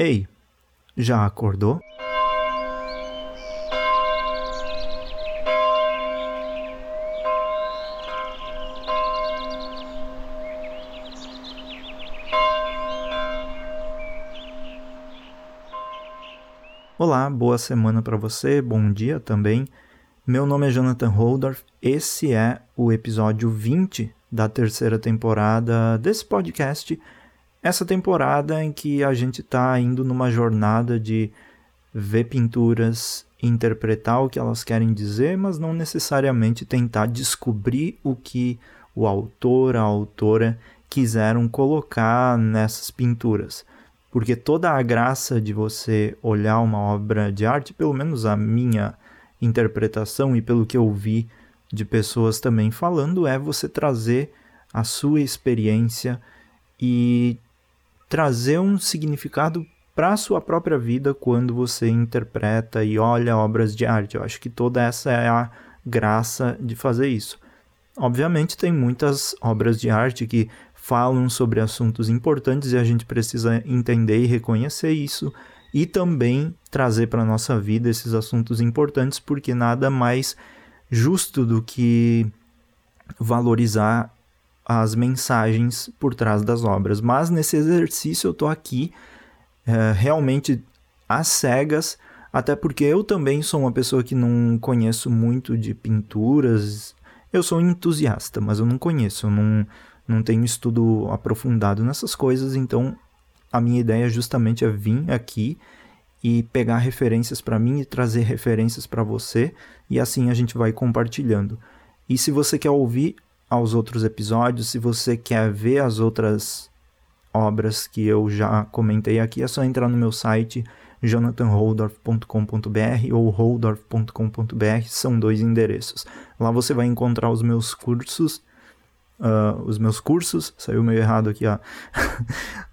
Ei, já acordou? Olá, boa semana para você, bom dia também. Meu nome é Jonathan Holdorf, esse é o episódio 20 da terceira temporada desse podcast essa temporada em que a gente está indo numa jornada de ver pinturas, interpretar o que elas querem dizer, mas não necessariamente tentar descobrir o que o autor, a autora quiseram colocar nessas pinturas. Porque toda a graça de você olhar uma obra de arte, pelo menos a minha interpretação e pelo que eu vi de pessoas também falando, é você trazer a sua experiência e trazer um significado para a sua própria vida quando você interpreta e olha obras de arte. Eu acho que toda essa é a graça de fazer isso. Obviamente, tem muitas obras de arte que falam sobre assuntos importantes e a gente precisa entender e reconhecer isso e também trazer para a nossa vida esses assuntos importantes, porque nada mais justo do que valorizar as mensagens por trás das obras. Mas nesse exercício eu estou aqui é, realmente às cegas, até porque eu também sou uma pessoa que não conheço muito de pinturas. Eu sou entusiasta, mas eu não conheço, eu não, não tenho estudo aprofundado nessas coisas, então a minha ideia justamente é vir aqui e pegar referências para mim e trazer referências para você, e assim a gente vai compartilhando. E se você quer ouvir aos outros episódios. Se você quer ver as outras obras que eu já comentei aqui, é só entrar no meu site jonathanholdorf.com.br ou holdorf.com.br, são dois endereços. Lá você vai encontrar os meus cursos, uh, os meus cursos, saiu meio errado aqui, ó.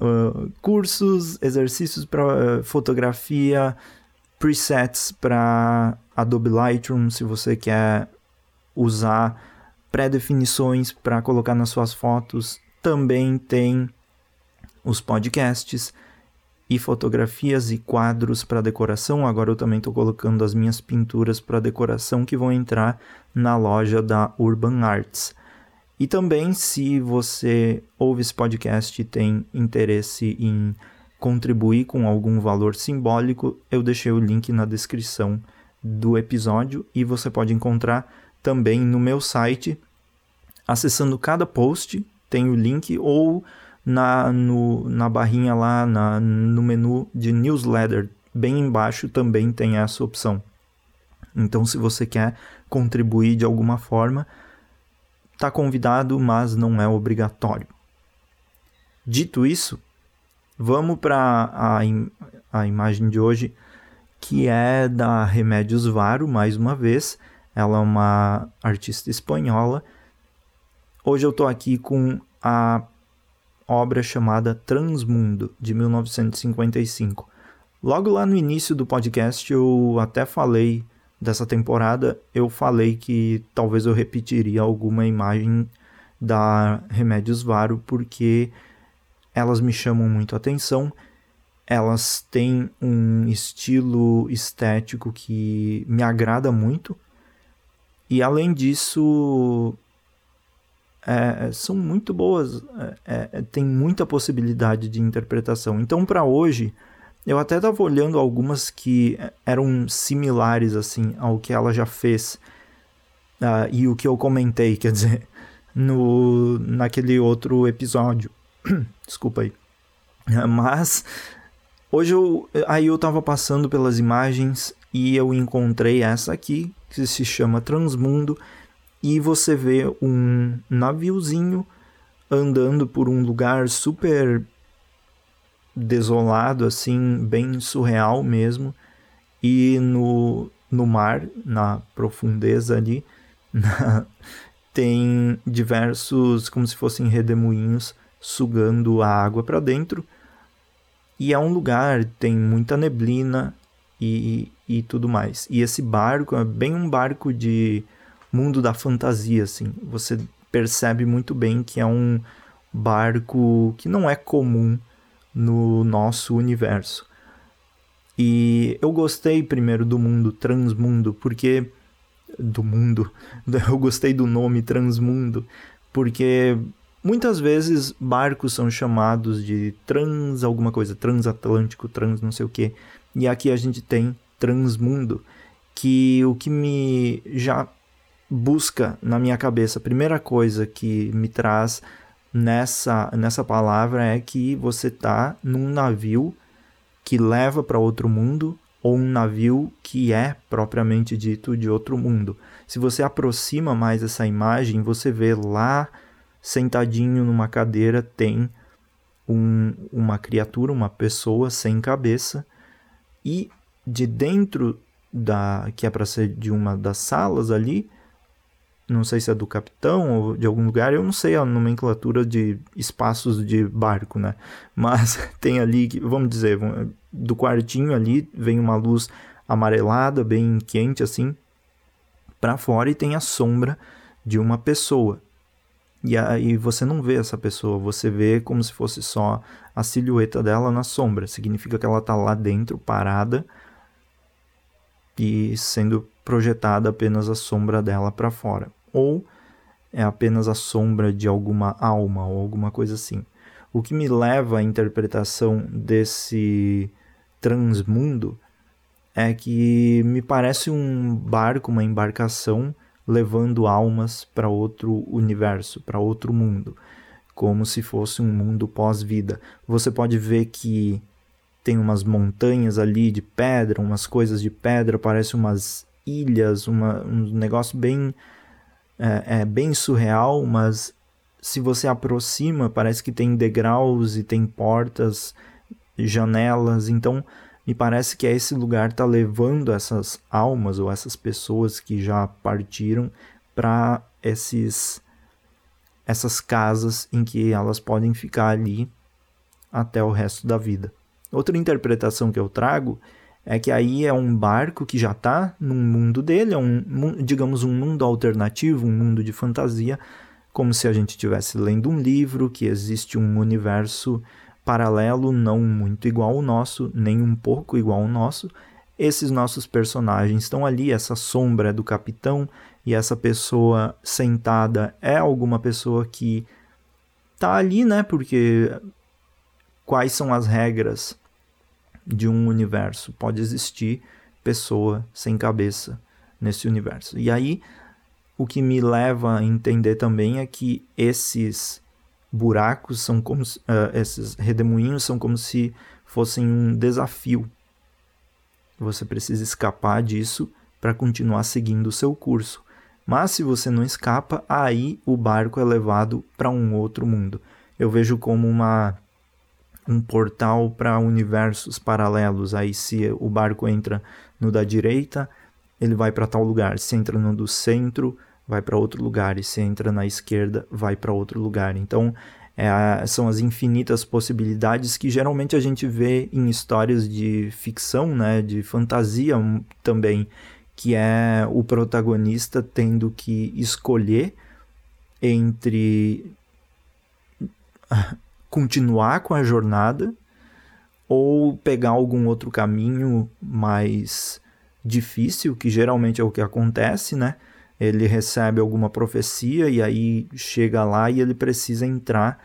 uh, cursos, exercícios para uh, fotografia, presets para Adobe Lightroom, se você quer usar pré-definições para colocar nas suas fotos. Também tem os podcasts e fotografias e quadros para decoração. Agora eu também estou colocando as minhas pinturas para decoração que vão entrar na loja da Urban Arts. E também, se você ouve esse podcast e tem interesse em contribuir com algum valor simbólico, eu deixei o link na descrição do episódio e você pode encontrar também no meu site acessando cada post, tem o link, ou na, no, na barrinha lá na, no menu de newsletter, bem embaixo também tem essa opção. Então, se você quer contribuir de alguma forma, está convidado, mas não é obrigatório. Dito isso, vamos para a, im a imagem de hoje, que é da Remédios Varo, mais uma vez. Ela é uma artista espanhola Hoje eu estou aqui com a obra chamada Transmundo, de 1955. Logo lá no início do podcast eu até falei dessa temporada, eu falei que talvez eu repetiria alguma imagem da Remédios Varo, porque elas me chamam muito a atenção. Elas têm um estilo estético que me agrada muito. E além disso, é, são muito boas, é, é, tem muita possibilidade de interpretação. Então, para hoje, eu até estava olhando algumas que eram similares assim ao que ela já fez uh, e o que eu comentei, quer dizer, no naquele outro episódio. Desculpa aí. Mas hoje eu aí eu estava passando pelas imagens e eu encontrei essa aqui que se chama Transmundo e você vê um naviozinho andando por um lugar super desolado, assim, bem surreal mesmo. E no, no mar, na profundeza ali, na, tem diversos, como se fossem redemoinhos, sugando a água para dentro. E é um lugar, tem muita neblina e, e tudo mais. E esse barco é bem um barco de mundo da fantasia, assim. Você percebe muito bem que é um barco que não é comum no nosso universo. E eu gostei primeiro do mundo transmundo, porque do mundo, eu gostei do nome transmundo, porque muitas vezes barcos são chamados de trans alguma coisa, transatlântico, trans não sei o que. E aqui a gente tem transmundo, que o que me já busca na minha cabeça, a primeira coisa que me traz nessa, nessa palavra é que você está num navio que leva para outro mundo ou um navio que é propriamente dito de outro mundo. Se você aproxima mais essa imagem, você vê lá sentadinho numa cadeira tem um, uma criatura, uma pessoa sem cabeça e de dentro da que é para ser de uma das salas ali não sei se é do capitão ou de algum lugar, eu não sei a nomenclatura de espaços de barco, né? Mas tem ali, vamos dizer, do quartinho ali vem uma luz amarelada, bem quente assim, para fora e tem a sombra de uma pessoa. E aí você não vê essa pessoa, você vê como se fosse só a silhueta dela na sombra. Significa que ela está lá dentro, parada, e sendo projetada apenas a sombra dela para fora ou é apenas a sombra de alguma alma ou alguma coisa assim. O que me leva à interpretação desse transmundo é que me parece um barco, uma embarcação levando almas para outro universo, para outro mundo, como se fosse um mundo pós-vida. Você pode ver que tem umas montanhas ali de pedra, umas coisas de pedra, parece umas ilhas, uma, um negócio bem é, é bem surreal, mas se você aproxima, parece que tem degraus e tem portas, janelas, então me parece que é esse lugar está levando essas almas ou essas pessoas que já partiram para esses essas casas em que elas podem ficar ali até o resto da vida. Outra interpretação que eu trago é que aí é um barco que já está num mundo dele, é um, digamos, um mundo alternativo, um mundo de fantasia, como se a gente estivesse lendo um livro, que existe um universo paralelo, não muito igual ao nosso, nem um pouco igual ao nosso. Esses nossos personagens estão ali, essa sombra do capitão e essa pessoa sentada é alguma pessoa que tá ali, né? Porque quais são as regras de um universo. Pode existir pessoa sem cabeça nesse universo. E aí, o que me leva a entender também é que esses buracos são como uh, esses redemoinhos são como se fossem um desafio. Você precisa escapar disso para continuar seguindo o seu curso. Mas se você não escapa, aí o barco é levado para um outro mundo. Eu vejo como uma um portal para universos paralelos. Aí, se o barco entra no da direita, ele vai para tal lugar. Se entra no do centro, vai para outro lugar. E se entra na esquerda, vai para outro lugar. Então, é, são as infinitas possibilidades que geralmente a gente vê em histórias de ficção, né, de fantasia também, que é o protagonista tendo que escolher entre continuar com a jornada ou pegar algum outro caminho mais difícil, que geralmente é o que acontece, né? Ele recebe alguma profecia e aí chega lá e ele precisa entrar.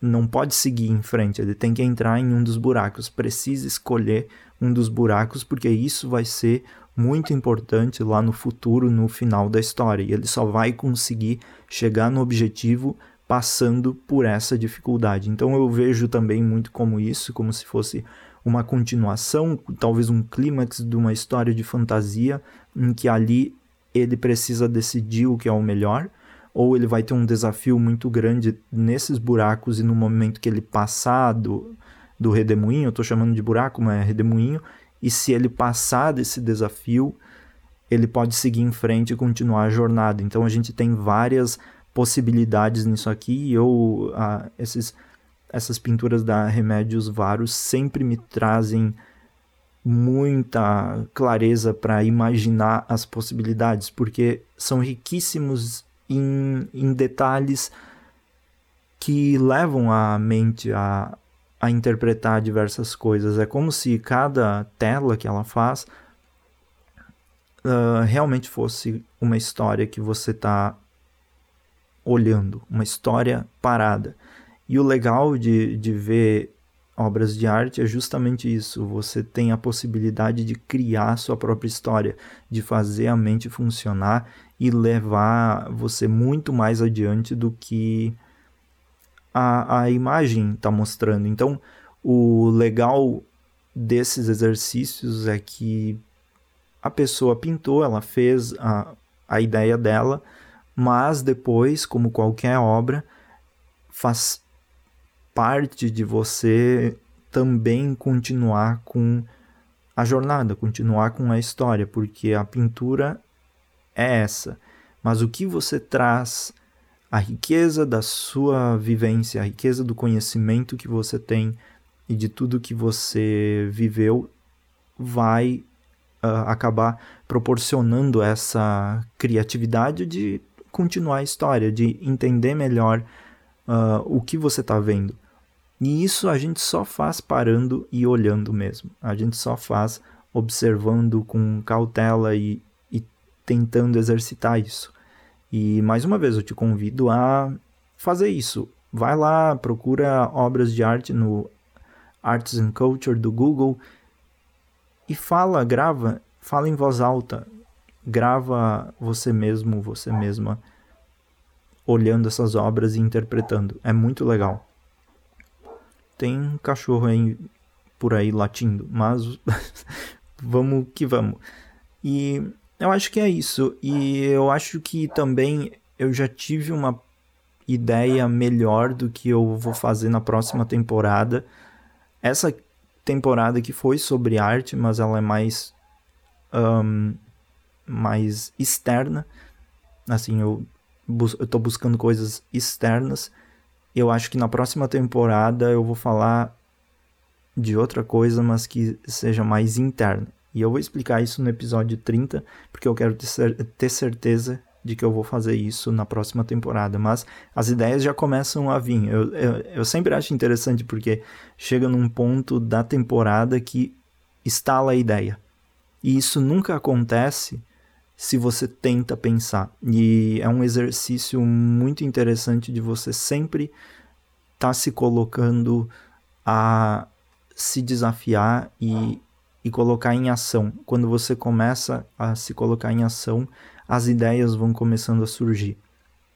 Não pode seguir em frente, ele tem que entrar em um dos buracos, precisa escolher um dos buracos, porque isso vai ser muito importante lá no futuro, no final da história. E ele só vai conseguir chegar no objetivo passando por essa dificuldade. Então eu vejo também muito como isso, como se fosse uma continuação, talvez um clímax de uma história de fantasia em que ali ele precisa decidir o que é o melhor, ou ele vai ter um desafio muito grande nesses buracos e no momento que ele passar do, do redemoinho, eu estou chamando de buraco, mas é redemoinho, e se ele passar desse desafio, ele pode seguir em frente e continuar a jornada. Então a gente tem várias possibilidades nisso aqui. Eu, ah, esses, essas pinturas da Remédios Varos sempre me trazem muita clareza para imaginar as possibilidades, porque são riquíssimos em, em detalhes que levam a mente a, a interpretar diversas coisas. É como se cada tela que ela faz uh, realmente fosse uma história que você está olhando, uma história parada. E o legal de, de ver obras de arte é justamente isso. Você tem a possibilidade de criar sua própria história, de fazer a mente funcionar e levar você muito mais adiante do que a, a imagem está mostrando. Então, o legal desses exercícios é que a pessoa pintou, ela fez a, a ideia dela, mas depois, como qualquer obra, faz parte de você também continuar com a jornada, continuar com a história, porque a pintura é essa. Mas o que você traz, a riqueza da sua vivência, a riqueza do conhecimento que você tem e de tudo que você viveu, vai uh, acabar proporcionando essa criatividade de continuar a história, de entender melhor uh, o que você está vendo. E isso a gente só faz parando e olhando mesmo. A gente só faz observando com cautela e, e tentando exercitar isso. E mais uma vez eu te convido a fazer isso. Vai lá, procura obras de arte no Arts and Culture do Google e fala, grava, fala em voz alta, grava você mesmo, você mesma olhando essas obras e interpretando. É muito legal. Tem um cachorro aí por aí latindo, mas vamos que vamos. E eu acho que é isso. E eu acho que também eu já tive uma ideia melhor do que eu vou fazer na próxima temporada. Essa temporada que foi sobre arte, mas ela é mais um, mais externa. Assim, eu, bus eu tô buscando coisas externas eu acho que na próxima temporada eu vou falar de outra coisa, mas que seja mais interna. E eu vou explicar isso no episódio 30, porque eu quero ter certeza de que eu vou fazer isso na próxima temporada. Mas as ideias já começam a vir. Eu, eu, eu sempre acho interessante porque chega num ponto da temporada que instala a ideia. E isso nunca acontece se você tenta pensar. E é um exercício muito interessante de você sempre estar tá se colocando a se desafiar e, e colocar em ação. Quando você começa a se colocar em ação, as ideias vão começando a surgir.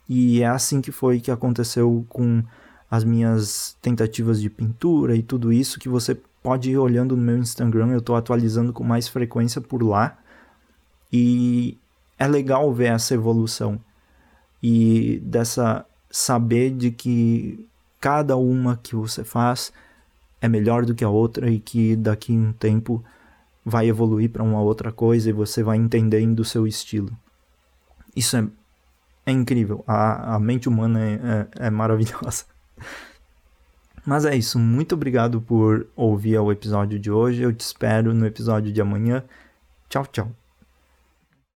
E é assim que foi que aconteceu com as minhas tentativas de pintura e tudo isso que você pode ir olhando no meu Instagram, eu estou atualizando com mais frequência por lá. E é legal ver essa evolução e dessa saber de que cada uma que você faz é melhor do que a outra e que daqui um tempo vai evoluir para uma outra coisa e você vai entendendo o seu estilo. Isso é, é incrível. A, a mente humana é, é, é maravilhosa. Mas é isso. Muito obrigado por ouvir o episódio de hoje. Eu te espero no episódio de amanhã. Tchau, tchau.